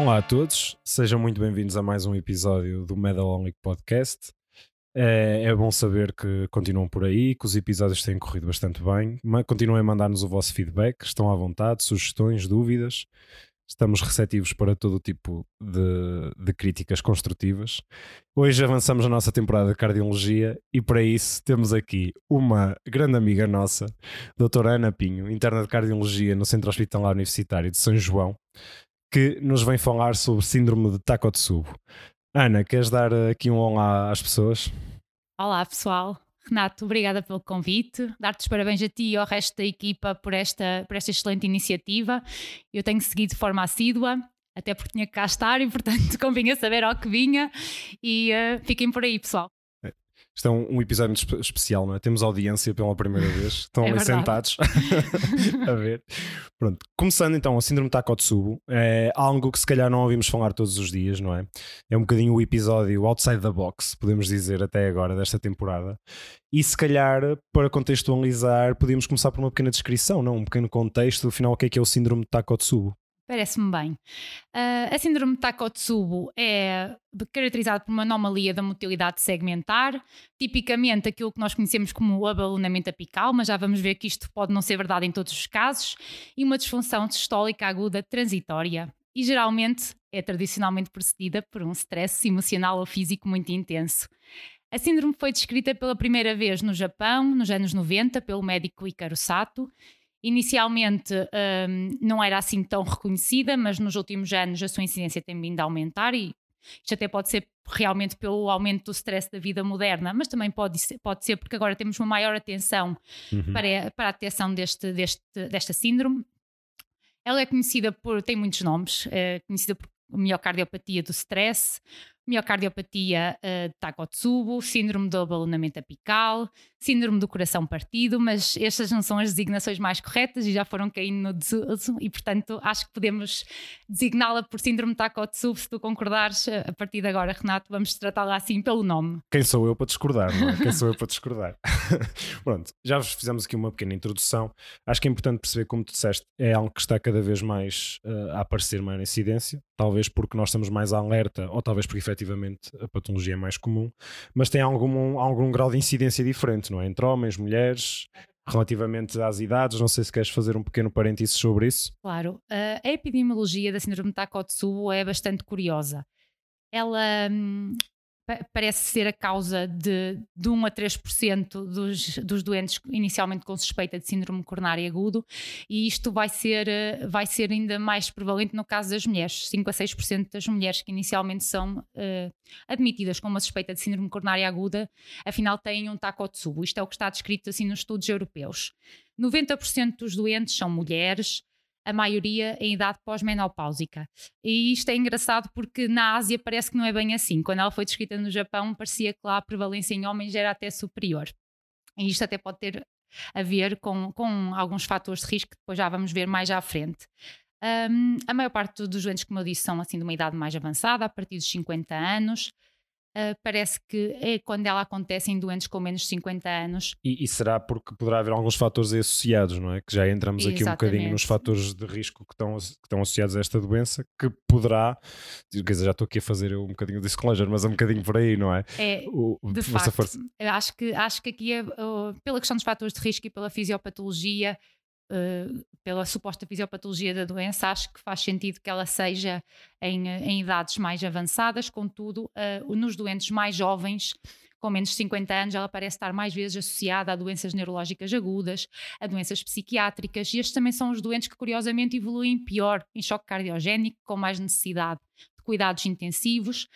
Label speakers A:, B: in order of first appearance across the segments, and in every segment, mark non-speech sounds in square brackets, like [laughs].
A: Olá a todos, sejam muito bem-vindos a mais um episódio do Medalonic Podcast. É, é, bom saber que continuam por aí, que os episódios têm corrido bastante bem. Continuem a mandar-nos o vosso feedback, estão à vontade, sugestões, dúvidas. Estamos receptivos para todo o tipo de, de críticas construtivas. Hoje avançamos na nossa temporada de cardiologia e para isso temos aqui uma grande amiga nossa, doutora Ana Pinho, interna de cardiologia no Centro Hospitalar Universitário de São João, que nos vem falar sobre síndrome de Takotsubo. Ana, queres dar aqui um olá às pessoas?
B: Olá, pessoal. Renato, obrigada pelo convite. Dar-te os parabéns a ti e ao resto da equipa por esta, por esta excelente iniciativa. Eu tenho seguido de forma assídua, até porque tinha que cá estar e, portanto, [laughs] convinha saber ao que vinha. E uh, fiquem por aí, pessoal.
A: Isto é um, um episódio especial, não é? Temos audiência pela primeira [laughs] vez, estão é ali sentados [laughs] a ver. Pronto, começando então, o síndrome Takotsubo é algo que se calhar não ouvimos falar todos os dias, não é? É um bocadinho o episódio outside the box, podemos dizer até agora, desta temporada. E se calhar, para contextualizar, podíamos começar por uma pequena descrição, não? Um pequeno contexto, afinal, o que é que é o síndrome Takotsubo?
B: Parece-me bem. Uh, a síndrome de Takotsubo é caracterizada por uma anomalia da motilidade segmentar, tipicamente aquilo que nós conhecemos como o abalonamento apical, mas já vamos ver que isto pode não ser verdade em todos os casos, e uma disfunção sistólica aguda transitória. E geralmente é tradicionalmente precedida por um stress emocional ou físico muito intenso. A síndrome foi descrita pela primeira vez no Japão, nos anos 90, pelo médico Ikaru Sato, Inicialmente um, não era assim tão reconhecida, mas nos últimos anos a sua incidência tem vindo a aumentar e isto até pode ser realmente pelo aumento do stress da vida moderna, mas também pode ser, pode ser porque agora temos uma maior atenção uhum. para, para a detecção deste, deste, desta síndrome. Ela é conhecida por, tem muitos nomes, é conhecida por miocardiopatia do stress, miocardiopatia uh, de Takotsubo, síndrome do abalonamento apical, síndrome do coração partido, mas estas não são as designações mais corretas e já foram caindo no desuso e, portanto, acho que podemos designá-la por síndrome de Takotsubo, se tu concordares, eh, a partir de agora, Renato, vamos tratá-la assim pelo nome.
A: Quem sou eu para discordar, não é? Quem sou eu para discordar? [laughs] Pronto, já vos fizemos aqui uma pequena introdução. Acho que é importante perceber, como tu disseste, é algo que está cada vez mais uh, a aparecer maior incidência, talvez porque nós estamos mais alerta ou talvez porque efetivamente a patologia é mais comum, mas tem algum, algum grau de incidência diferente, não é? Entre homens, mulheres, relativamente às idades. Não sei se queres fazer um pequeno parênteses sobre isso.
B: Claro. Uh, a epidemiologia da síndrome de Takotsubo é bastante curiosa. Ela hum, parece ser a causa de, de 1 a 3% dos, dos doentes inicialmente com suspeita de síndrome coronário agudo, e isto vai ser, eh, vai ser ainda mais prevalente no caso das mulheres. 5 a 6% das mulheres que inicialmente são uh, admitidas com uma suspeita de síndrome coronária aguda, afinal têm um Takotsubo. Isto é o que está descrito assim nos estudos europeus. 90% dos doentes são mulheres, a maioria em idade pós-menopáusica. E isto é engraçado porque na Ásia parece que não é bem assim. Quando ela foi descrita no Japão, parecia que lá a prevalência em homens era até superior. E isto até pode ter a ver com, com alguns fatores de risco que depois já vamos ver mais à frente. Um, a maior parte dos doentes, como eu disse, são assim de uma idade mais avançada, a partir dos 50 anos. Uh, parece que é quando ela acontece em doentes com menos de 50 anos.
A: E, e, será porque poderá haver alguns fatores associados, não é? Que já entramos aqui Exatamente. um bocadinho nos fatores de risco que estão, que estão associados a esta doença, que poderá, quer dizer, já estou aqui a fazer um bocadinho de disclosure, mas é um bocadinho por aí, não é?
B: É, o, de facto, força... acho que, acho que aqui é, uh, pela questão dos fatores de risco e pela fisiopatologia, Uh, pela suposta fisiopatologia da doença, acho que faz sentido que ela seja em, em idades mais avançadas, contudo, uh, nos doentes mais jovens, com menos de 50 anos, ela parece estar mais vezes associada a doenças neurológicas agudas, a doenças psiquiátricas, e estes também são os doentes que, curiosamente, evoluem pior em choque cardiogénico, com mais necessidade de cuidados intensivos.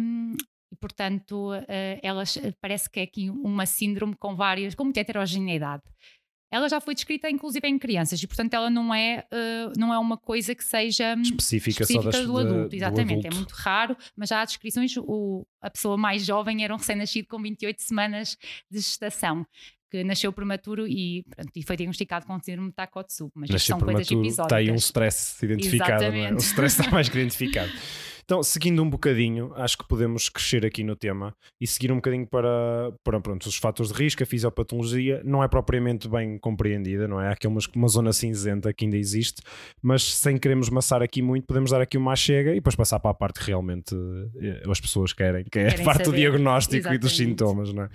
B: Um, e, portanto, uh, parece que é aqui uma síndrome com várias, com muita heterogeneidade ela já foi descrita inclusive em crianças e portanto ela não é, uh, não é uma coisa que seja
A: específica,
B: específica
A: das,
B: do adulto, exatamente,
A: do
B: adulto. é muito raro, mas já há descrições, o, a pessoa mais jovem era um recém-nascido com 28 semanas de gestação que nasceu prematuro e, pronto, e foi diagnosticado com síndrome de Takotsubo, mas
A: nasceu
B: são coisas episódicas.
A: Tem um stress identificado, não é? o stress está mais que identificado. [laughs] Então, seguindo um bocadinho, acho que podemos crescer aqui no tema e seguir um bocadinho para, para pronto, os fatores de risco, a fisiopatologia não é propriamente bem compreendida, não é? Há aqui uma, uma zona cinzenta que ainda existe, mas sem queremos maçar aqui muito, podemos dar aqui uma chega e depois passar para a parte que realmente eh, as pessoas querem, que é querem a parte saber. do diagnóstico Exatamente. e dos sintomas, não é?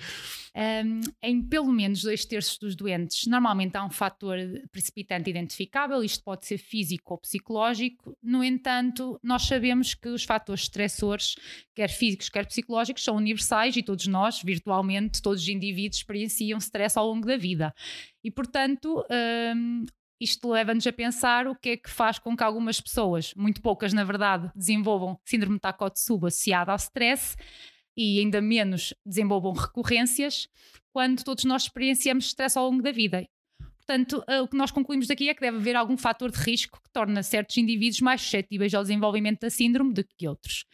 B: Um, em pelo menos dois terços dos doentes, normalmente há um fator precipitante identificável, isto pode ser físico ou psicológico. No entanto, nós sabemos que os fatores estressores, quer físicos, quer psicológicos, são universais e todos nós, virtualmente, todos os indivíduos experienciam stress ao longo da vida. E, portanto, um, isto leva-nos a pensar o que é que faz com que algumas pessoas, muito poucas na verdade, desenvolvam síndrome de Takotsubo associada ao stress e ainda menos desenvolvam recorrências quando todos nós experienciamos stress ao longo da vida. Portanto, eh, o que nós concluímos daqui é que deve haver algum fator de risco que torna certos indivíduos mais suscetíveis ao desenvolvimento da síndrome do que outros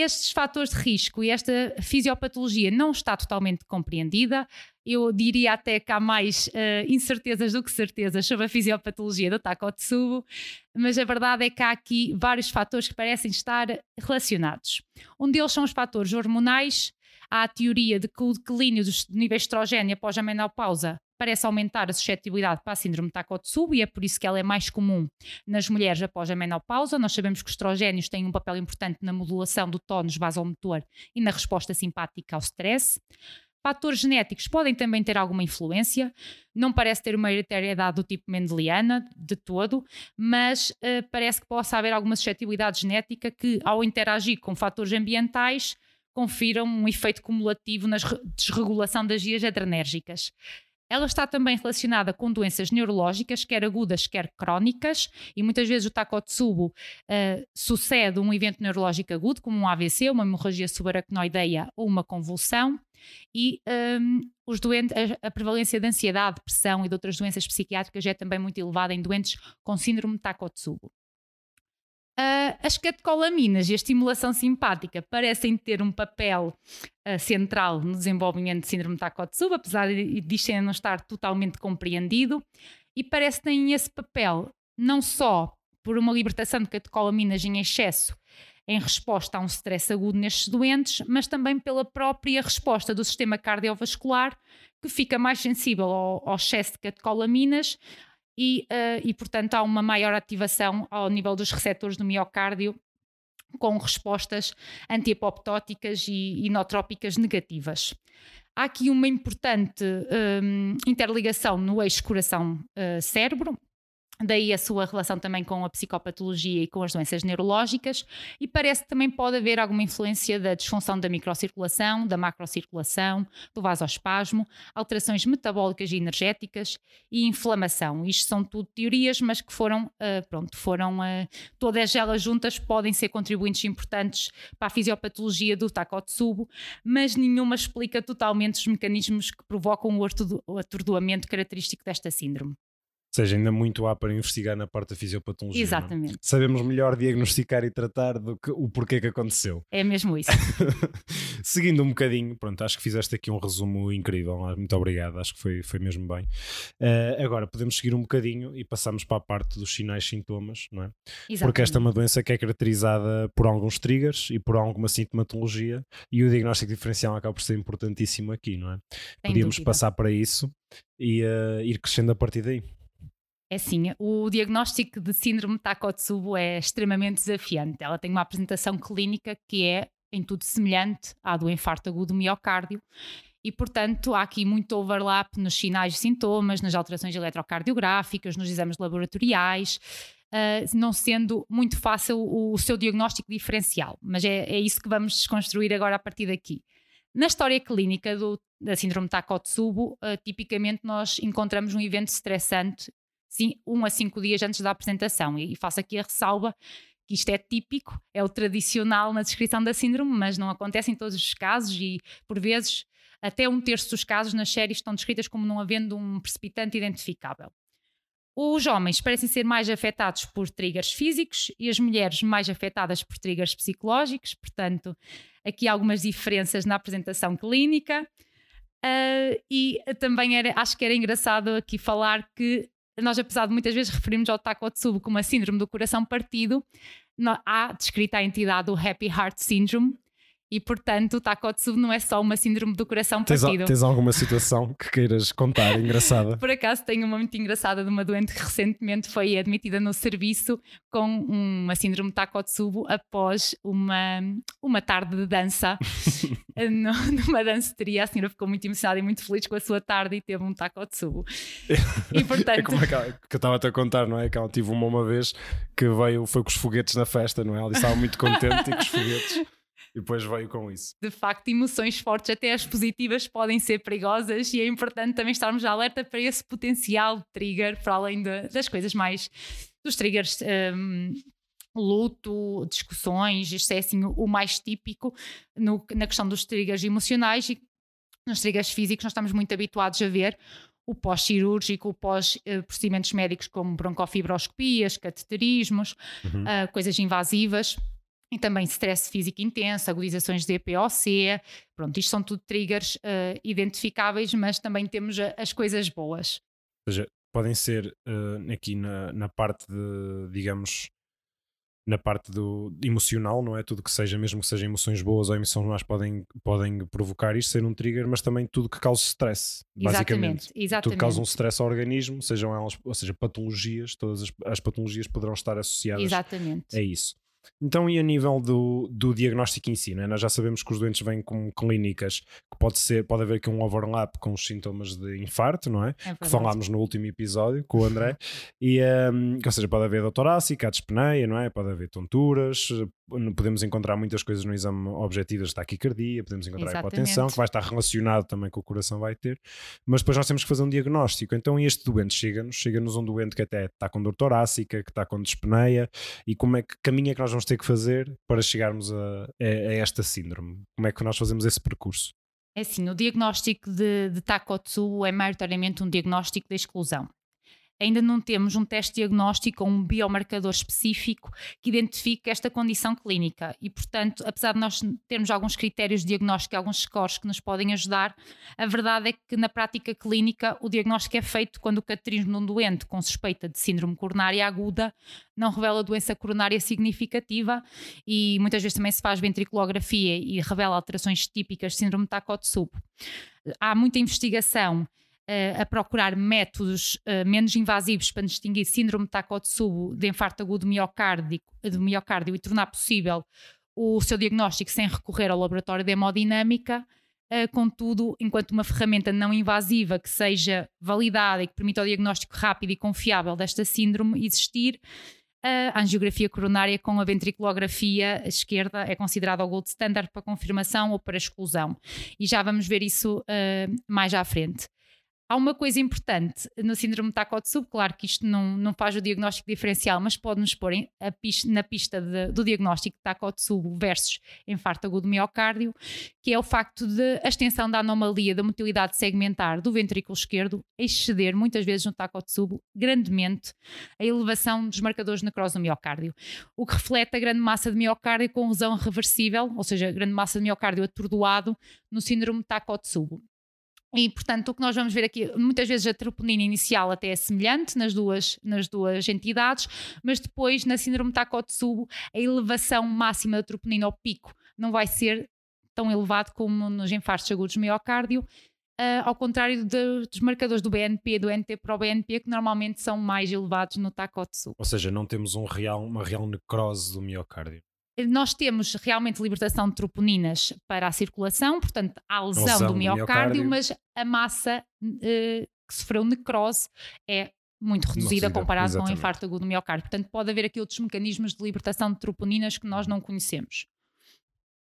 B: estes fatores de risco e esta fisiopatologia não está totalmente compreendida. Eu diria até que há mais uh, incertezas do que certezas sobre a fisiopatologia do Takotsubo, mas a verdade é que há aqui vários fatores que parecem estar relacionados. Um deles são os fatores hormonais. Há a teoria de que o declínio dos níveis de estrogênio após a menopausa parece aumentar a suscetibilidade para a síndrome de Takotsubo e é por isso que ela é mais comum nas mulheres após a menopausa. Nós sabemos que os estrogénios têm um papel importante na modulação do tónus vasomotor e na resposta simpática ao stress. Fatores genéticos podem também ter alguma influência, não parece ter uma hereditariedade do tipo mendeliana de todo, mas uh, parece que possa haver alguma suscetibilidade genética que, ao interagir com fatores ambientais, confiram um efeito cumulativo na desregulação das vias adrenérgicas. Ela está também relacionada com doenças neurológicas, quer agudas, quer crónicas, e muitas vezes o Takotsubo uh, sucede um evento neurológico agudo, como um AVC, uma hemorragia subaracnoideia ou uma convulsão, e um, os doentes, a, a, prevalência de ansiedade, depressão e de outras doenças psiquiátricas é também muito elevada em doentes com síndrome de Takotsubo. Uh, as catecolaminas e a estimulação simpática parecem ter um papel uh, central no desenvolvimento de síndrome de Takotsubo, apesar de isto ainda não estar totalmente compreendido, e parece que têm esse papel não só por uma libertação de catecolaminas em excesso em resposta a um stress agudo nestes doentes, mas também pela própria resposta do sistema cardiovascular, que fica mais sensível ao, ao excesso de catecolaminas, e, uh, e, portanto, há uma maior ativação ao nível dos receptores do miocárdio com respostas antiapoptóticas e inotrópicas negativas. Há aqui uma importante um, interligação no eixo coração-cérebro, uh, Daí a sua relação também com a psicopatologia e com as doenças neurológicas, e parece que também pode haver alguma influência da disfunção da microcirculação, da macrocirculação, do vasospasmo, alterações metabólicas e energéticas e inflamação. Isto são tudo teorias, mas que foram, uh, pronto, foram, uh, todas elas juntas podem ser contribuintes importantes para a fisiopatologia do Takotsubo, mas nenhuma explica totalmente os mecanismos que provocam o atordoamento característico desta síndrome
A: seja, ainda muito há para investigar na parte da fisiopatologia. É?
B: Exatamente. Não?
A: Sabemos melhor diagnosticar e tratar do que o porquê que aconteceu.
B: É mesmo isso. [laughs]
A: Seguindo um bocadinho, pronto, acho que fizeste aqui um resumo incrível. Ah, muito obrigado, acho que foi, foi mesmo bem. Uh, agora, podemos seguir um bocadinho e passamos para a parte dos sinais e sintomas, não é? Exatamente. Porque esta é uma doença que é caracterizada por alguns triggers e por alguma sintomatologia e o diagnóstico diferencial acaba por ser importantíssimo aqui, não é? Sem Podíamos dúvida. passar para isso e uh, ir crescendo a partir daí.
B: É assim, o diagnóstico de síndrome Takotsubo é extremamente desafiante. Ela tem uma apresentação clínica que é em tudo semelhante à do infarto agudo do miocárdio e, portanto, há aqui muito overlap nos sinais e sintomas, nas alterações eletrocardiográficas, nos exames laboratoriais, uh, não sendo muito fácil o, o, seu diagnóstico diferencial. Mas é, é isso que vamos desconstruir agora a partir daqui. Na história clínica do, da síndrome Takotsubo, uh, tipicamente nós encontramos um evento estressante um a cinco dias antes da apresentação. E faço aqui a ressalva que isto é típico, é o tradicional na descrição da síndrome, mas não acontece em todos os casos e, por vezes, até um terço dos casos nas séries estão descritas como não havendo um precipitante identificável. Os homens parecem ser mais afetados por triggers físicos e as mulheres mais afetadas por triggers psicológicos, portanto, aqui algumas diferenças na apresentação clínica. Uh, e também era, acho que era engraçado aqui falar que nós, apesar de muitas vezes referirmos ao Takotsubo como a síndrome do coração partido, há descrita a entidade do Happy Heart Syndrome, e portanto o Takotsubo não é só uma síndrome do coração
A: tens,
B: partido.
A: Tens alguma situação que queiras contar engraçada? [laughs]
B: Por acaso tenho uma muito engraçada de uma doente que recentemente foi admitida no serviço com uma síndrome Takotsubo após uma, uma tarde de dança [laughs] [laughs] numa danceteria. A senhora ficou muito emocionada e muito feliz com a sua tarde e teve um Takotsubo. [laughs]
A: E portanto... É como aquela que eu estava a contar, não é? Que ela tive uma uma vez que veio, foi com os foguetes na festa, não é? Ela estava muito contente e com os foguetes. [laughs] E depois veio com isso.
B: De facto, emoções fortes, até as positivas, podem ser perigosas e é importante também estarmos alerta para esse potencial trigger, para além de, das coisas mais. dos triggers. Um, luto, discussões, isto é assim o mais típico no, na questão dos triggers emocionais e nos triggers físicos nós estamos muito habituados a ver o pós-cirúrgico, o pós-procedimentos médicos como broncofibroscopias, cateterismos, uhum. uh, coisas invasivas e também stress físico intenso, agudizações de EPOC, pronto, isto são tudo triggers uh, identificáveis, mas também temos as coisas boas.
A: Ou seja, podem ser uh, aqui na, na parte de, digamos, na parte do emocional, não é? Tudo que seja, mesmo que sejam emoções boas ou emoções más, podem, podem provocar isto, ser um trigger, mas também tudo que cause stress, basicamente.
B: Exatamente.
A: Tudo que cause um stress ao organismo, sejam elas, ou seja, patologias, todas as, as patologias poderão estar associadas
B: exatamente.
A: a isso. Então, e a nível do, do diagnóstico em si, né? nós já sabemos que os doentes vêm com clínicas que pode ser, pode haver aqui um overlap com os sintomas de infarto, não é? é que falámos no último episódio com o André, e, um, ou seja, pode haver dor torácica, a dispneia, não é? Pode haver tonturas, podemos encontrar muitas coisas no exame objetivo da taquicardia, podemos encontrar Exatamente. hipotensão, que vai estar relacionado também com o coração vai ter, mas depois nós temos que fazer um diagnóstico. Então este doente chega-nos, chega-nos um doente que até está com dor torácica, que está com dispneia, e como é que caminho é que nós vamos ter que fazer para chegarmos a, a, a esta síndrome? Como é que nós fazemos esse percurso?
B: É assim, o diagnóstico de, de Takotsu é maioritariamente um diagnóstico de exclusão ainda não temos um teste diagnóstico ou um biomarcador específico que identifique esta condição clínica. E, portanto, apesar de nós termos alguns critérios de diagnóstico, alguns scores que nos podem ajudar, a verdade é que na prática clínica o diagnóstico é feito quando o cateterismo de um doente com suspeita de síndrome coronária aguda não revela doença coronária significativa e muitas vezes também se faz ventriculografia e revela alterações típicas de síndrome de Takotsubo. Há muita investigação a procurar métodos uh, menos invasivos para distinguir síndrome de Takotsubo de infarto agudo miocárdio, de miocárdio e tornar possível o seu diagnóstico sem recorrer ao laboratório de hemodinâmica. Uh, contudo, enquanto uma ferramenta não invasiva que seja validada e que permita o diagnóstico rápido e confiável desta síndrome existir, a angiografia coronária com a ventriculografia esquerda é considerada o gold standard para confirmação ou para exclusão. E já vamos ver isso uh, mais à frente. Há uma coisa importante no síndrome de Takotsubo, claro que isto não, não faz o diagnóstico diferencial, mas pode-nos pôr em, pista, na pista de, do diagnóstico de Takotsubo versus infarto agudo do miocárdio, que é o facto de a extensão da anomalia da motilidade segmentar do ventrículo esquerdo exceder, muitas vezes no Takotsubo, grandemente a elevação dos marcadores de necrose do miocárdio, o que reflete a grande massa de miocárdio com lesão reversível, ou seja, a grande massa de miocárdio atordoado no síndrome de Takotsubo. E, portanto, o que nós vamos ver aqui, muitas vezes a troponina inicial até é semelhante nas duas, nas duas entidades, mas depois na síndrome Takotsubo a elevação máxima da troponina ao pico não vai ser tão elevado como nos infartos agudos do miocárdio, uh, ao contrário de, dos marcadores do BNP, do NT para o BNP, que normalmente são mais elevados no Takotsubo.
A: Ou seja, não temos um real, uma real necrose do miocárdio
B: nós temos realmente libertação de troponinas para a circulação, portanto, há lesão, lesão do, miocárdio, do, miocárdio, mas a massa uh, que sofreu necrose é muito reduzida comparado com o infarto agudo do miocárdio. Portanto, pode haver aqui outros mecanismos de libertação de troponinas que nós não conhecemos.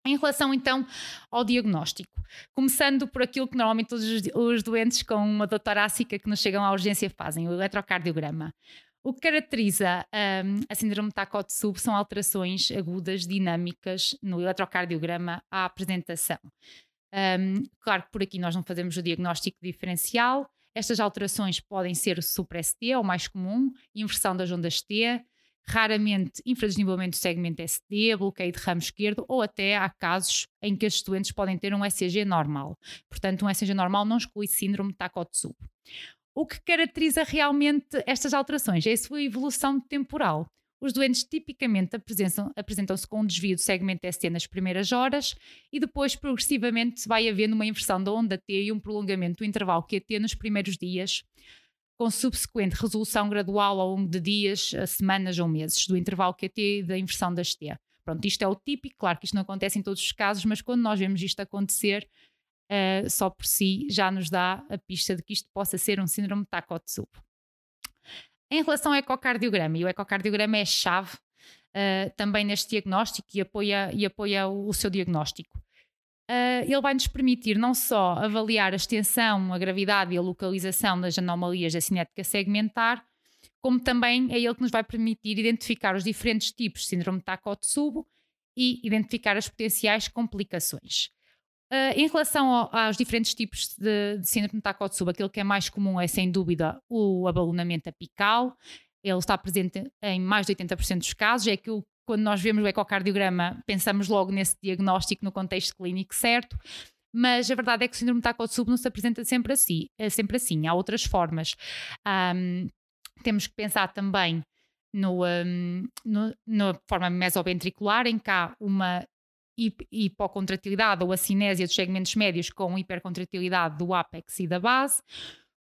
B: Em relação então ao diagnóstico, começando por aquilo que normalmente os, os doentes com uma dor torácica que nos chegam à urgência fazem, o eletrocardiograma. O que caracteriza um, a síndrome de Takotsubo são alterações agudas dinâmicas no eletrocardiograma à apresentação. Um, claro que por aqui nós não fazemos o diagnóstico diferencial. Estas alterações podem ser o supra-ST, o mais comum, inversão das ondas T, raramente infradesenvolvimento do segmento SD, bloqueio de ramo esquerdo, ou até há casos em que estes doentes podem ter um ECG normal. Portanto, um ECG normal não exclui síndrome de Takotsubo. O que caracteriza realmente estas alterações é a sua evolução temporal. Os doentes tipicamente apresentam- apresentam-se com um desvio do segmento ST nas primeiras horas e depois progressivamente vai havendo uma inversão da onda T e um prolongamento do intervalo QT nos primeiros dias, com subsequente resolução gradual ao longo de dias, semanas ou meses do intervalo QT e da inversão das T. Pronto, isto é o típico, claro que isto não acontece em todos os casos, mas quando nós vemos isto acontecer, eh, só por si já nos dá a pista de que isto possa ser um síndrome de Takotsubo. Em relação ao ecocardiograma, e o ecocardiograma é chave uh, também neste diagnóstico e apoia, e apoia o, o seu diagnóstico. Uh, ele vai nos permitir não só avaliar a extensão, a gravidade e a localização das anomalias da cinética segmentar, como também é ele que nos vai permitir identificar os diferentes tipos de síndrome de Takotsubo e identificar as potenciais complicações. Uh, em relação ao, aos diferentes tipos de, de síndrome de Takotsubo, aquilo que é mais comum é, sem dúvida, o abalonamento apical. Ele está presente em mais de 80% dos casos. É que quando nós vemos o ecocardiograma, pensamos logo nesse diagnóstico no contexto clínico certo. Mas a verdade é que o síndrome de Takotsubo não se apresenta sempre assim. É sempre assim. Há outras formas. Um, temos que pensar também no, um, no, na forma mesoventricular, em que há uma hipocontratilidade ou a cinésia dos segmentos médios com hipercontratilidade do ápex e da base.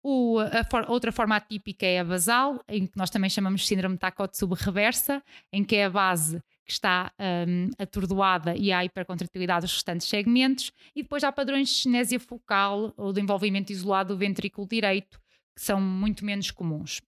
B: O, for, outra forma atípica é a basal, em que nós também chamamos de síndrome de Takotsubo em que é a base que está um, atordoada e há hipercontratilidade dos restantes segmentos. E depois há padrões de cinésia focal ou de envolvimento isolado do ventrículo direito, que são muito menos comuns.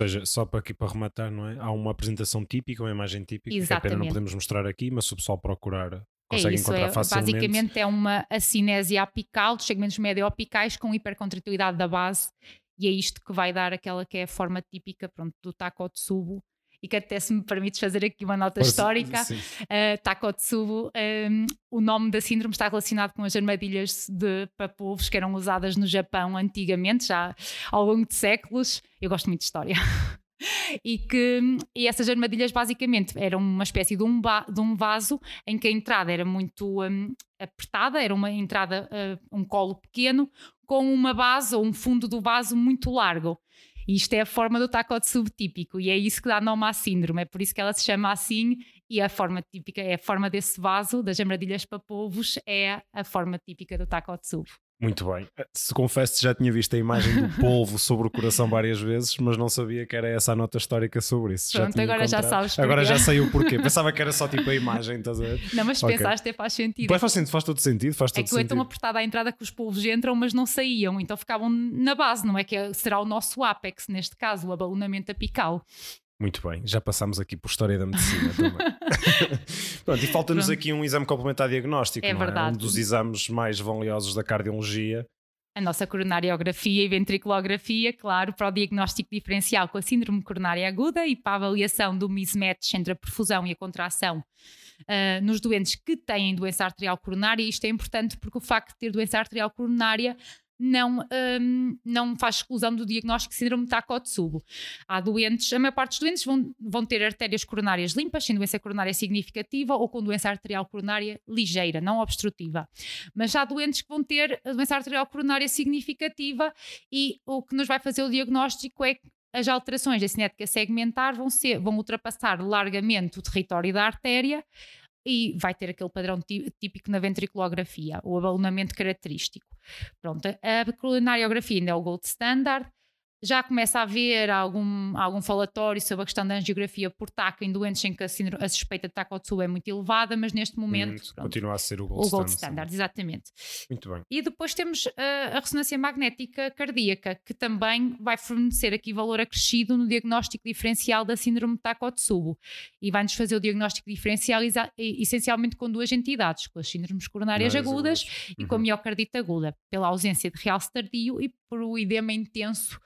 A: Ou seja, só para aqui para rematar, não é? Há uma apresentação típica, uma imagem típica, Exatamente. que a pena não podemos mostrar aqui, mas se o pessoal procurar consegue é isso, encontrar
B: é,
A: facilmente.
B: Basicamente é uma acinésia apical dos segmentos médio-apicais com hipercontratilidade da base e é isto que vai dar aquela que é a forma típica pronto, do Takotsubo e que até se me permites fazer aqui uma nota histórica, uh, Takotsubo, um, o nome da síndrome está relacionado com as armadilhas de papuvos que eram usadas no Japão antigamente, já ao longo de séculos. Eu gosto muito de história. [laughs] e que e essas armadilhas basicamente eram uma espécie de um, de um vaso em que a entrada era muito um, apertada, era uma entrada, uh, um colo pequeno, com uma base ou um fundo do vaso muito largo. E isto é a forma do tacote subtípico e é isso que dá nome à síndrome, é por isso que ela se chama assim e a forma típica é a forma desse vaso das amradilhas para povos é a forma típica do tacote sub.
A: Muito bem. Se confesso já tinha visto a imagem do [laughs] polvo sobre o coração várias vezes, mas não sabia que era essa a nota histórica sobre isso.
B: Pronto,
A: já
B: agora já sabes.
A: Agora já sei o porquê. [laughs] Pensava que era só tipo a imagem, estás a ver?
B: Não, mas okay. pensaste, faz sentido.
A: Pois faz, sentido, faz todo sentido. Faz
B: é todo
A: que é
B: tão apertada à entrada que os polvos entram, mas não saíam, então ficavam na base, não é? Que é, será o nosso apex, neste caso, o abalonamento apical.
A: Muito bem, já passámos aqui por História da Medicina também. [laughs] Pronto, e falta-nos aqui um exame complementar diagnóstico, é, verdade. É? Um dos exames mais valiosos da cardiologia
B: a nossa coronariografia e ventriculografia, claro, para o diagnóstico diferencial com a síndrome coronária aguda e para a avaliação do mismatch entre a perfusão e a contração uh, nos doentes que têm doença arterial coronária. Isto é importante porque o facto de ter doença arterial coronária não, um, não faz exclusão do diagnóstico de síndrome de Takotsubo. Há doentes, a maior parte dos doentes vão, vão ter artérias coronárias limpas, sem doença coronária significativa ou com doença arterial coronária ligeira, não obstrutiva. Mas há doentes que vão ter a doença arterial coronária significativa e o que nos vai fazer o diagnóstico é as alterações da cinética segmentar vão, ser, vão ultrapassar largamente o território da artéria, e vai ter aquele padrão típico na ventriculografia, o abalonamento característico. Pronto, a coronariografia ainda é o gold standard, já começa a haver algum, algum falatório sobre a questão da angiografia por TAC em doentes em que a, a suspeita de Takotsubo é muito elevada, mas neste momento
A: hum, pronto, continua a ser o gold,
B: o gold standard. exatamente.
A: Muito bem.
B: E depois temos a, a ressonância magnética cardíaca, que também vai fornecer aqui valor acrescido no diagnóstico diferencial da síndrome de Takotsubo e vai-nos fazer o diagnóstico diferencial essencialmente com duas entidades, com as síndromes coronárias agudas, agudas e uhum. com a uhum. miocardite aguda, pela ausência de realce tardio e por o edema intenso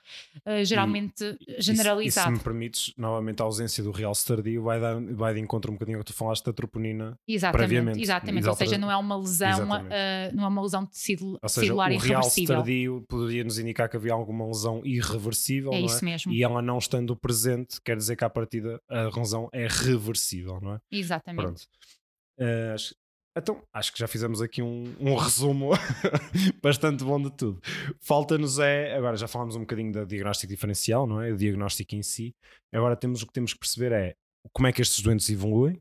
B: uh, geralmente e, generalizado.
A: E, e, se me permites, novamente a ausência do real tardio vai, dar, vai de encontro um bocadinho ao que tu falaste da troponina
B: exatamente,
A: previamente.
B: Exatamente, ou seja, não é uma lesão, uh, não é uma lesão de tecido ou seja, celular o irreversível.
A: O tardio poderia nos indicar que havia alguma lesão irreversível,
B: é
A: não
B: isso mesmo.
A: E ela não estando presente, quer dizer que à partida a lesão é reversível, não é?
B: Exatamente.
A: Pronto. Uh, então, acho que já fizemos aqui um, um [laughs] resumo [laughs] bastante bom de tudo. Falta-nos é, agora já falámos um bocadinho da diagnóstico diferencial, não é? O diagnóstico em si. Agora temos o que temos que perceber é como é que estes doentes evoluem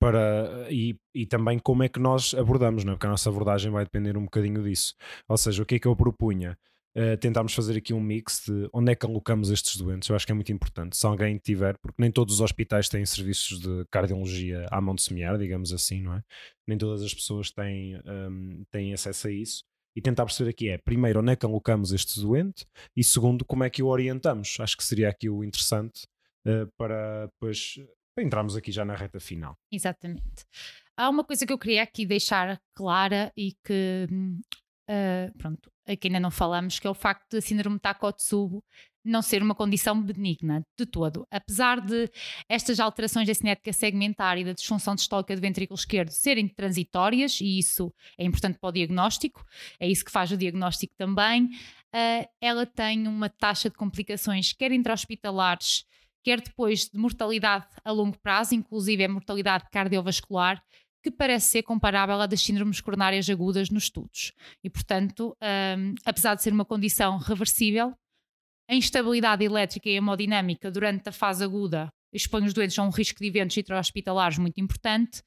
A: para, e, e também como é que nós abordamos, não é? porque a nossa abordagem vai depender um bocadinho disso. Ou seja, o que é que eu propunha? Uh, tentámos fazer aqui um mix de onde é que alocamos estes doentes. Eu acho que é muito importante. Se alguém tiver, porque nem todos os hospitais têm serviços de cardiologia à mão de semear, digamos assim, não é? Nem todas as pessoas têm, um, têm acesso a isso. E tentar perceber aqui é, primeiro, onde é que alocamos este doente e segundo, como é que o orientamos. Acho que seria aqui o interessante uh, para depois entrarmos aqui já na reta final.
B: Exatamente. Há uma coisa que eu queria aqui deixar clara e que uh, pronto, aqui ainda não falamos, que é o facto de síndrome de Takotsubo não ser uma condição benigna de todo. Apesar de estas alterações da cinética segmentar e da disfunção distólica do ventrículo esquerdo serem transitórias, e isso é importante para o diagnóstico, é isso que faz o diagnóstico também, uh, ela tem uma taxa de complicações, quer intra-hospitalares, quer depois de mortalidade a longo prazo, inclusive a mortalidade cardiovascular, que parece ser comparável à das síndromes coronárias agudas nos estudos. E, portanto, um, apesar de ser uma condição reversível, a instabilidade elétrica e hemodinâmica durante a fase aguda expõe os doentes a um risco de eventos intra-hospitalares muito importante.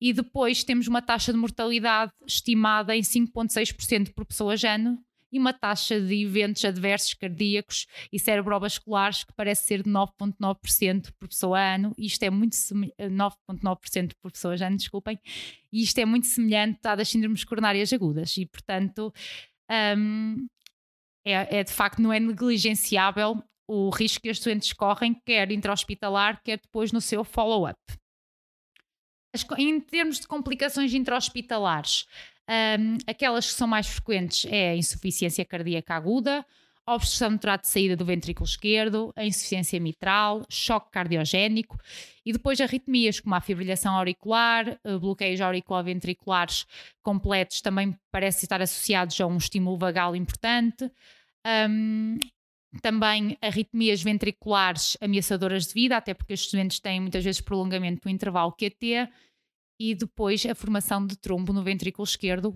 B: E depois temos uma taxa de mortalidade estimada em 5,6% por pessoa ano, e uma taxa de eventos adversos cardíacos e cerebrovasculares que parece ser de 9,9% por pessoa ano, isto é muito 9,9% por pessoa ano, desculpem, e isto é muito semelhante à das síndromes coronárias agudas, e portanto um, é, é de facto não é negligenciável o risco que os doentes correm, quer intra-hospitalar, quer depois no seu follow-up. Em termos de complicações intra-hospitalares, um, aquelas que são mais frequentes é a insuficiência cardíaca aguda, obstrução no trato de saída do ventrículo esquerdo, a insuficiência mitral, choque cardiogénico e depois arritmias como a fibrilhação auricular, eh, bloqueios auriculoventriculares completos também parecem estar associados a um estímulo vagal importante. Um, também arritmias ventriculares ameaçadoras de vida, até porque estes doentes têm muitas vezes prolongamento do intervalo QT e depois a formação de trombo no ventrículo esquerdo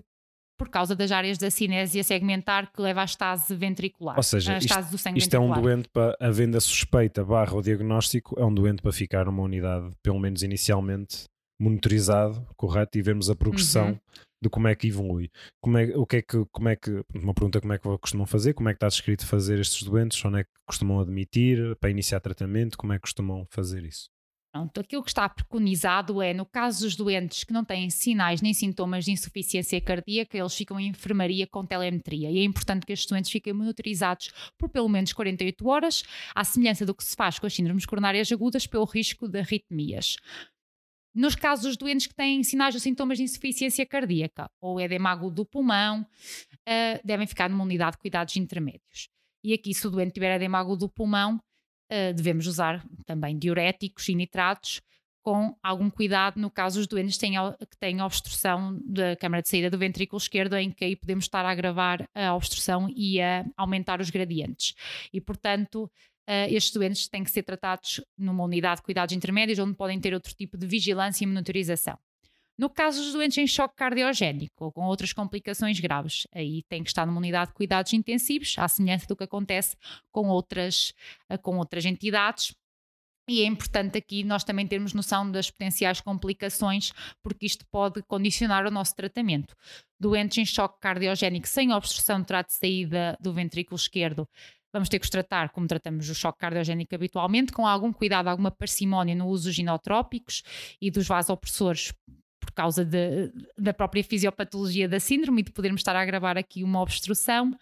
B: por causa das áreas da cinésia segmentar que leva à estase ventricular.
A: Ou seja, isto, isto é um doente para a venda suspeita barra o diagnóstico, é um doente para ficar numa unidade, pelo menos inicialmente, monitorizado, correto, e vemos a progressão uhum. de como é que evolui. Como é, o que é que, como é que, uma pergunta como é que costumam fazer, como é que está descrito fazer estes doentes, onde é que costumam admitir para iniciar tratamento, como é que costumam fazer isso?
B: Pronto, aquilo que está preconizado é, no caso dos doentes que não têm sinais nem sintomas de insuficiência cardíaca, eles ficam em enfermaria com telemetria. E é importante que estes doentes fiquem monitorizados por pelo menos 48 horas, à semelhança do que se faz com as síndromes coronárias agudas, pelo risco de arritmias. Nos casos dos doentes que têm sinais ou sintomas de insuficiência cardíaca ou edema agudo do pulmão, uh, devem ficar numa unidade de cuidados intermédios. E aqui, se o doente tiver edema agudo do pulmão, uh, devemos usar também diuréticos e nitratos com algum cuidado no caso os doentes tenham, que têm obstrução da câmara de saída do ventrículo esquerdo, em que aí podemos estar a agravar a obstrução e a aumentar os gradientes. E, portanto, uh, estes doentes têm que ser tratados numa unidade de cuidados intermédios, onde podem ter outro tipo de vigilância e monitorização. No caso dos doentes em choque cardiogénico ou com outras complicações graves, aí tem que estar numa unidade de cuidados intensivos, à semelhança do que acontece com outras, eh, com outras entidades. E é importante aqui nós também termos noção das potenciais complicações, porque isto pode condicionar o nosso tratamento. Doentes em choque cardiogénico sem obstrução de trato de saída do ventrículo esquerdo, vamos ter que os tratar como tratamos o choque cardiogénico habitualmente, com algum cuidado, alguma parcimónia no uso dos ginotrópicos e dos vasopressores por causa de, da própria fisiopatologia da síndrome e de podermos estar a agravar aqui uma obstrução.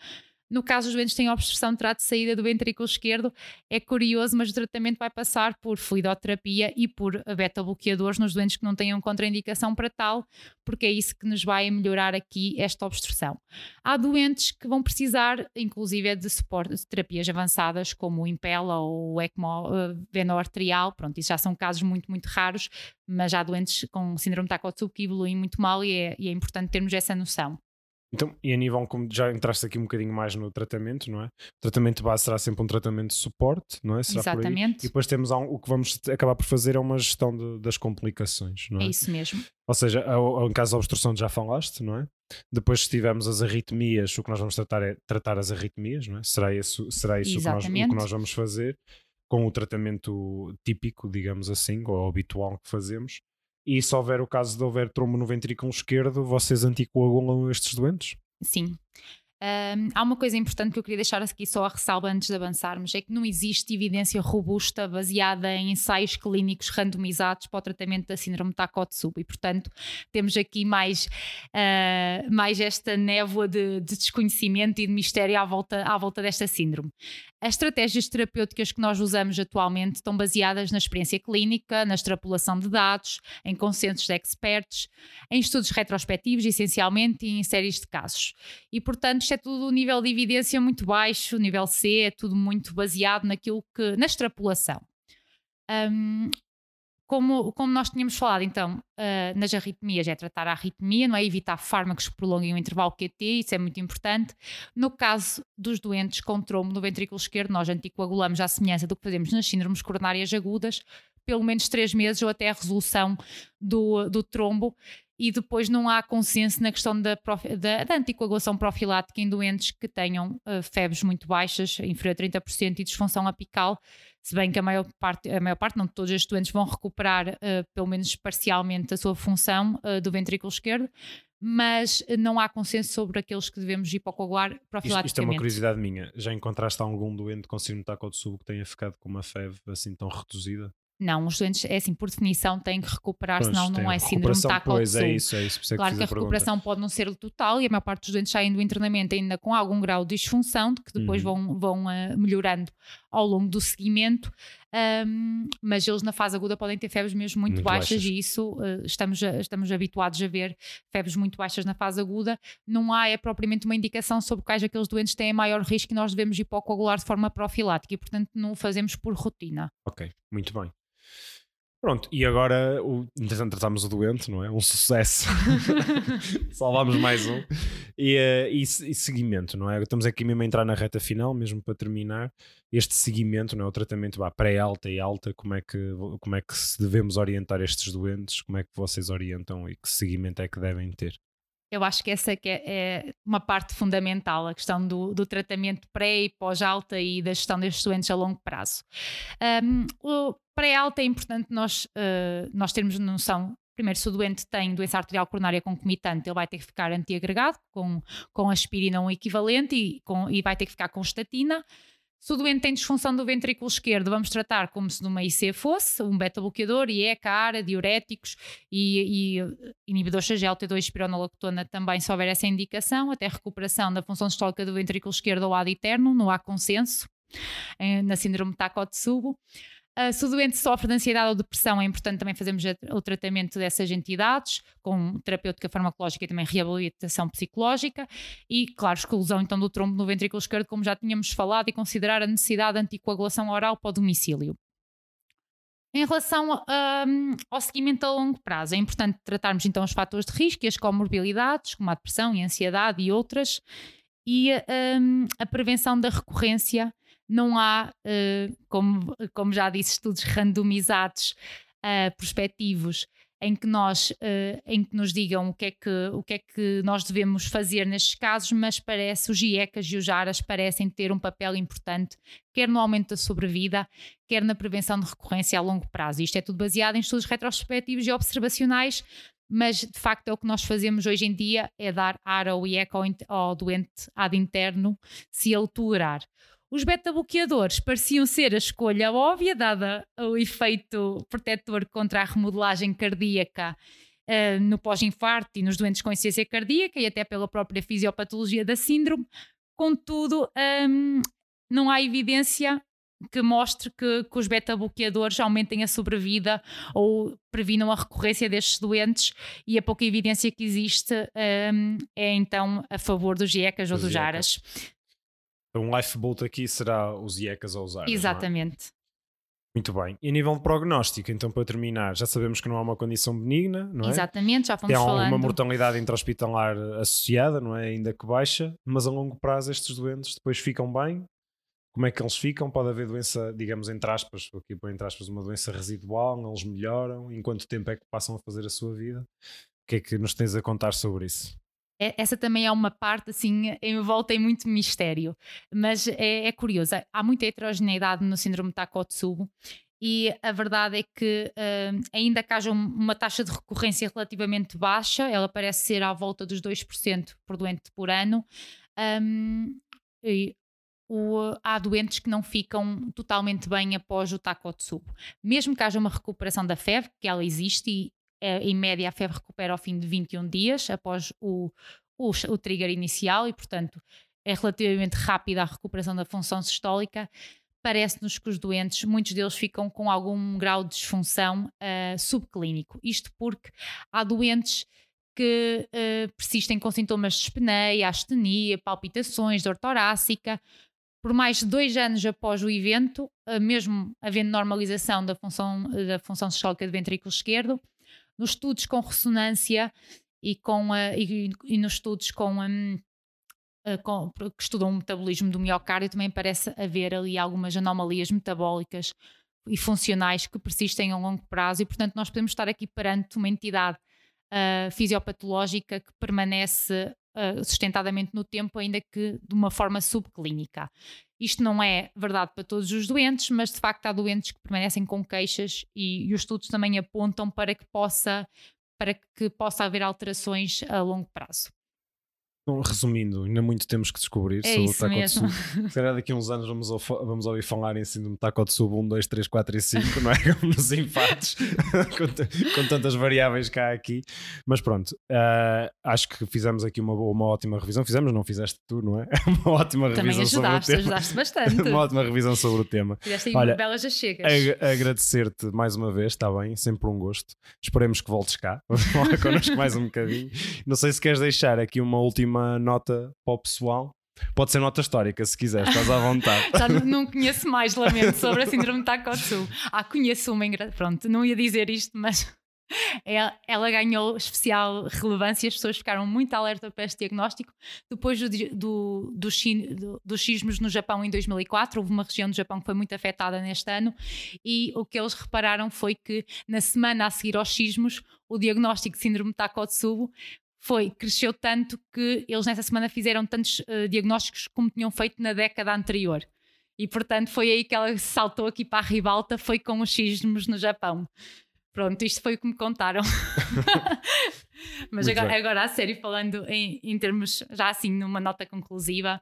B: No caso dos doentes que têm obstrução de trato de saída do ventrículo esquerdo, é curioso, mas o tratamento vai passar por fluidoterapia e por beta-bloqueadores nos doentes que não tenham contraindicação para tal, porque é isso que nos vai melhorar aqui esta obstrução. Há doentes que vão precisar, inclusive, de suporte de terapias avançadas, como o Impela ou o ECMO uh, veno-arterial. Pronto, isso já são casos muito, muito raros, mas há doentes com síndrome de Takotsubo que evoluem muito mal e é, e é importante termos essa noção.
A: Então, e a nível, como já entraste aqui um bocadinho mais no tratamento, não é? O tratamento base será sempre um tratamento de suporte, não é? Será
B: Exatamente.
A: E depois temos um, o que vamos acabar por fazer é uma gestão de, das complicações, não é?
B: É isso mesmo.
A: Ou seja, em caso de obstrução já falaste, não é? Depois, se tivermos as arritmias, o que nós vamos tratar é tratar as arritmias, não é? Será isso, será isso o que, nós, o que nós vamos fazer. com o tratamento típico, digamos assim, ou habitual que fazemos. E se houver o caso de houver trombo no ventrículo esquerdo, vocês anticoagulam estes doentes?
B: Sim. Um, há uma coisa importante que eu queria deixar aqui só a ressalva antes de avançarmos: é que não existe evidência robusta baseada em ensaios clínicos randomizados para o tratamento da síndrome de Takotsubo e, portanto, temos aqui mais, uh, mais esta névoa de, de, desconhecimento e de mistério à volta, à volta desta síndrome. As estratégias terapêuticas que nós usamos atualmente estão baseadas na experiência clínica, na extrapolação de dados, em consensos de experts, em estudos retrospectivos, essencialmente, e em séries de casos. E, portanto, é tudo nível de evidência muito baixo, nível C, é tudo muito baseado naquilo que, na extrapolação. Um, como, como nós tínhamos falado, então, uh, nas arritmias é tratar a arritmia, não é evitar fármacos que prolonguem o intervalo QT, isso é muito importante. No caso dos doentes com trombo no ventrículo esquerdo, nós anticoagulamos à semelhança do que fazemos nas síndromes coronárias agudas, pelo menos três meses ou até a resolução do, do trombo e depois não há consenso na questão da, da, da anticoagulação profilática em doentes que tenham uh, febres muito baixas, inferior a 30% e disfunção apical, se bem que a maior parte, a maior parte, não todos os doentes vão recuperar, uh, pelo menos parcialmente, a sua função uh, do ventrículo esquerdo, mas não há consenso sobre aqueles que devemos hipocoagular profilaticamente.
A: Isto, isto é uma curiosidade minha. Já encontraste algum doente com síndrome de subo que tenha ficado com uma FEV assim tão reduzida?
B: Não, os doentes, é assim, por definição, têm que recuperar, pois, senão não é síndrome de Pois
A: é isso, é isso.
B: É claro que a, a recuperação pode não ser total e a maior parte dos doentes saem do internamento ainda com algum grau de disfunção, que depois uhum. vão, vão uh, melhorando ao longo do seguimento, um, mas eles na fase aguda podem ter febres mesmo muito, muito baixas, baixas, e isso uh, estamos, estamos habituados a ver febres muito baixas na fase aguda. Não há é propriamente uma indicação sobre quais aqueles doentes têm maior risco e nós devemos hipocoagular de forma profilática e, portanto, não o fazemos por rotina.
A: Ok, muito bem. Pronto, e agora, o, tratámos o doente, não é? Um sucesso. [laughs] Salvámos mais um. E, uh, e, e, seguimento, não é? Estamos aqui mesmo a entrar na reta final, mesmo para terminar. Este seguimento, não é? O tratamento pré-alta e alta, como é, que, como é que devemos orientar estes doentes? Como é que vocês orientam e que seguimento é que devem ter?
B: Eu acho que essa que é, é uma parte fundamental, a questão do, do tratamento pré e pós-alta e da gestão destes doentes a longo prazo. Um, o pré-alta é importante nós, uh, nós termos noção Primeiro, se o doente tem doença arterial coronária concomitante, ele vai ter que ficar antiagregado com, com aspirina um equivalente e, com, e vai ter que ficar com estatina. Se o doente tem disfunção do ventrículo esquerdo, vamos tratar como se numa IC fosse, um beta-bloqueador, IECA, ARA, diuréticos e, e inibidores de GLT2 espironolactona também, se houver essa indicação, até recuperação da função sistólica do ventrículo esquerdo ao ad eterno, não há consenso eh, na síndrome de Takotsubo. Uh, se o doente sofre de ansiedade ou depressão, é importante também fazermos o tratamento dessas entidades, com terapêutica farmacológica e também reabilitação psicológica, e, claro, exclusão então do trombo no ventrículo esquerdo, como já tínhamos falado, e considerar a necessidade de anticoagulação oral para o domicílio. Em relação um, ao seguimento a longo prazo, é importante tratarmos então os fatores de risco e as comorbilidades, como a depressão e a ansiedade e outras, e um, a prevenção da recorrência não há, uh, como, como já disse, estudos randomizados uh, prospectivos em que nós uh, em que nos digam o que é que o que é que nós devemos fazer nestes casos, mas parece os IECAs e os JARAS parecem ter um papel importante, quer no aumento da sobrevida, quer na prevenção de recorrência a longo prazo. Isto é tudo baseado em estudos retrospectivos e observacionais, mas de facto é o que nós fazemos hoje em dia é dar ARA ou IECA ao, ao doente ad interno se ele tolerar. Os beta-bloqueadores pareciam ser a escolha óbvia, dada o efeito protetor contra a remodelagem cardíaca uh, no pós-infarto e nos doentes com insuficiência cardíaca e até pela própria fisiopatologia da síndrome. Contudo, um, não há evidência que mostre que, que os beta-bloqueadores aumentem a sobrevida ou previnam a recorrência destes doentes e a pouca evidência que existe um, é então a favor dos GECAS ou dos JARAS.
A: Um lifeboat aqui será os IECAs a usar.
B: É? Exatamente.
A: Muito bem. E a nível de prognóstico, então para terminar, já sabemos que não há uma condição benigna, não é?
B: Exatamente, já fomos
A: Tem
B: falando.
A: Tem uma mortalidade intra-hospitalar associada, não é? Ainda que baixa, mas a longo prazo estes doentes depois ficam bem. Como é que eles ficam? Pode haver doença, digamos, entre aspas, aqui põe entre aspas, uma doença residual, eles melhoram. Em quanto tempo é que passam a fazer a sua vida? O que é que nos tens a contar sobre isso?
B: Essa também é uma parte assim envolta em muito mistério, mas é, é curioso. Há muita heterogeneidade no síndrome de Takotsubo e a verdade é que uh, ainda que haja uma taxa de recorrência relativamente baixa, ela parece ser à volta dos 2% por doente por ano, um, o, há doentes que não ficam totalmente bem após o Takotsubo. Mesmo que haja uma recuperação da febre, que ela existe e em média a febre recupera ao fim de 21 dias após o, o, o trigger inicial e, portanto, é relativamente rápida a recuperação da função sistólica parece-nos que os doentes, muitos deles ficam com algum grau de disfunção uh, subclínico. Isto porque há doentes que uh, persistem com sintomas de espneia, astenia, palpitações, dor torácica. Por mais de dois anos após o evento, uh, mesmo havendo normalização da função, da função sistólica do ventrículo esquerdo, nos estudos com ressonância e, com, e, e nos estudos com um, eh, com, que estudam o metabolismo do miocárdio, também parece haver ali algumas anomalias metabólicas e funcionais que persistem a longo prazo, e portanto nós podemos estar aqui perante uma entidade uh, fisiopatológica que permanece uh, sustentadamente no tempo, ainda que de uma forma subclínica. Isto não é verdade para todos os doentes, mas de facto há doentes que permanecem com queixas e, e os estudos também apontam para que possa para que possa haver alterações a longo prazo.
A: Resumindo, ainda muito temos que descobrir
B: é sobre o Takotsubo.
A: Se calhar daqui a uns anos vamos, vamos ouvir falar em síndrome de Takotsubo 1, 2, 3, 4 e 5, não é? Como nos empates, com, [laughs] com, tantas variáveis cá aqui. Mas pronto, uh, acho que fizemos aqui uma, uma ótima revisão. Fizemos, não fizeste tu, não é? [laughs] Uma ótima
B: Também
A: revisão
B: ajudaste,
A: sobre o tema.
B: ajudaste bastante. [laughs]
A: uma ótima revisão sobre o tema.
B: Fizeste aí Olha, belas achegas.
A: agradecer-te mais uma vez, está bem? Sempre um gosto. Esperemos que voltes cá. Vamos falar connosco mais um bocadinho. Não sei se queres deixar aqui uma última nota para o pessoal. Pode ser nota histórica, se quiser, estás à vontade. [laughs]
B: Já não conheço mais, lamento, sobre a síndrome de Takotsu. Ah, conheço uma. Pronto, não ia dizer isto, mas [laughs] ela, ganhou especial relevância, as pessoas ficaram muito alerta para este diagnóstico. Depois do, do, do, do, dos sismos no Japão em 2004, houve uma região do Japão que foi muito afetada neste ano, e o que eles repararam foi que na semana a seguir aos sismos, o diagnóstico de síndrome de Takotsubo foi, cresceu tanto que eles nessa semana fizeram tantos uh, diagnósticos como tinham feito na década anterior. E portanto foi aí que ela saltou aqui para a ribalta, foi com os sismos no Japão. Pronto, isto foi o que me contaram. [laughs] Mas agora, agora, a sério, falando em, em termos, já assim, numa nota conclusiva,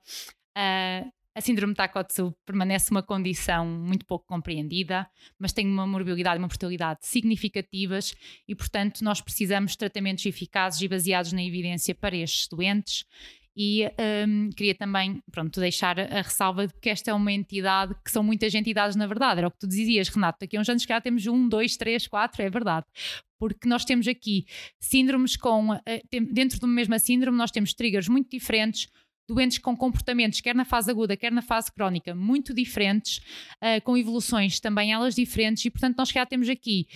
B: uh, a síndrome de Takotsu permanece uma condição muito pouco compreendida, mas tem uma morbilidade e uma mortalidade significativas e, portanto, nós precisamos de tratamentos eficazes e baseados na evidência para estes doentes. E um, queria também pronto, deixar a ressalva de que esta é uma entidade que são muitas entidades, na verdade. Era o que tu dizias, Renato. Daqui a uns anos, já temos um, dois, três, quatro, é verdade porque nós temos aqui síndromes com, eh, dentro de uma mesma síndrome, nós temos triggers muito diferentes, doentes com comportamentos, quer na fase aguda, quer na fase crónica, muito diferentes, uh, com evoluções também elas diferentes, e portanto nós já temos aqui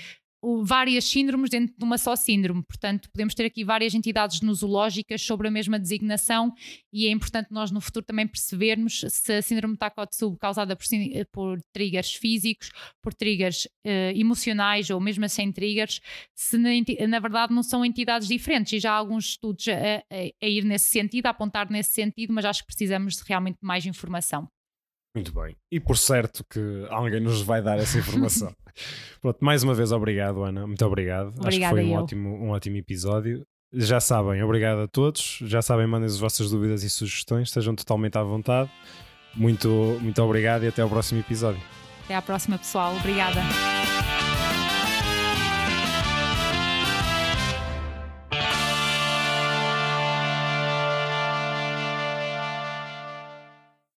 B: várias síndromes dentro de uma só síndrome. Portanto, podemos ter aqui várias entidades nosológicas sobre a mesma designação e é importante nós no futuro também percebermos se a síndrome de Takotsubo causada por, por triggers físicos, por triggers uh, emocionais ou mesmo sem triggers, se na, na, verdade não são entidades diferentes. E já há alguns estudos a, a, a ir nesse sentido, a apontar nesse sentido, mas acho que precisamos de realmente mais informação.
A: Muito bem. E por certo que alguém nos vai dar essa informação. [laughs] Pronto, mais uma vez obrigado, Ana. Muito obrigado.
B: Obrigada Acho que foi
A: um ótimo, um ótimo episódio. Já sabem, obrigado a todos. Já sabem, mandem as vossas dúvidas e sugestões. Estejam totalmente à vontade. Muito, muito obrigado e até ao próximo episódio.
B: Até à próxima, pessoal. Obrigada.